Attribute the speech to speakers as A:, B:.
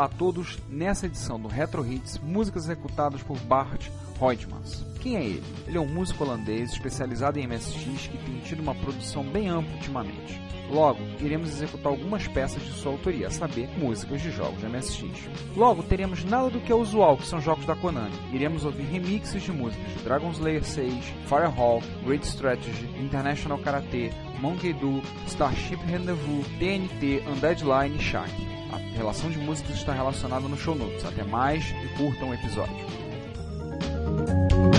A: Olá a todos, nessa edição do Retro Hits, músicas executadas por Bart Hoijmans. Quem é ele? Ele é um músico holandês especializado em MSX que tem tido uma produção bem ampla ultimamente. Logo, iremos executar algumas peças de sua autoria, a saber, músicas de jogos de MSX. Logo, teremos nada do que é usual, que são jogos da Konami. Iremos ouvir remixes de músicas de Dragon Slayer 6, Firehawk, Great Strategy, International Karate, Monkey Do, Starship Rendezvous, TNT, Undead Line e Shaq. A relação de músicas está relacionada no show notes. Até mais e curtam o episódio. thank you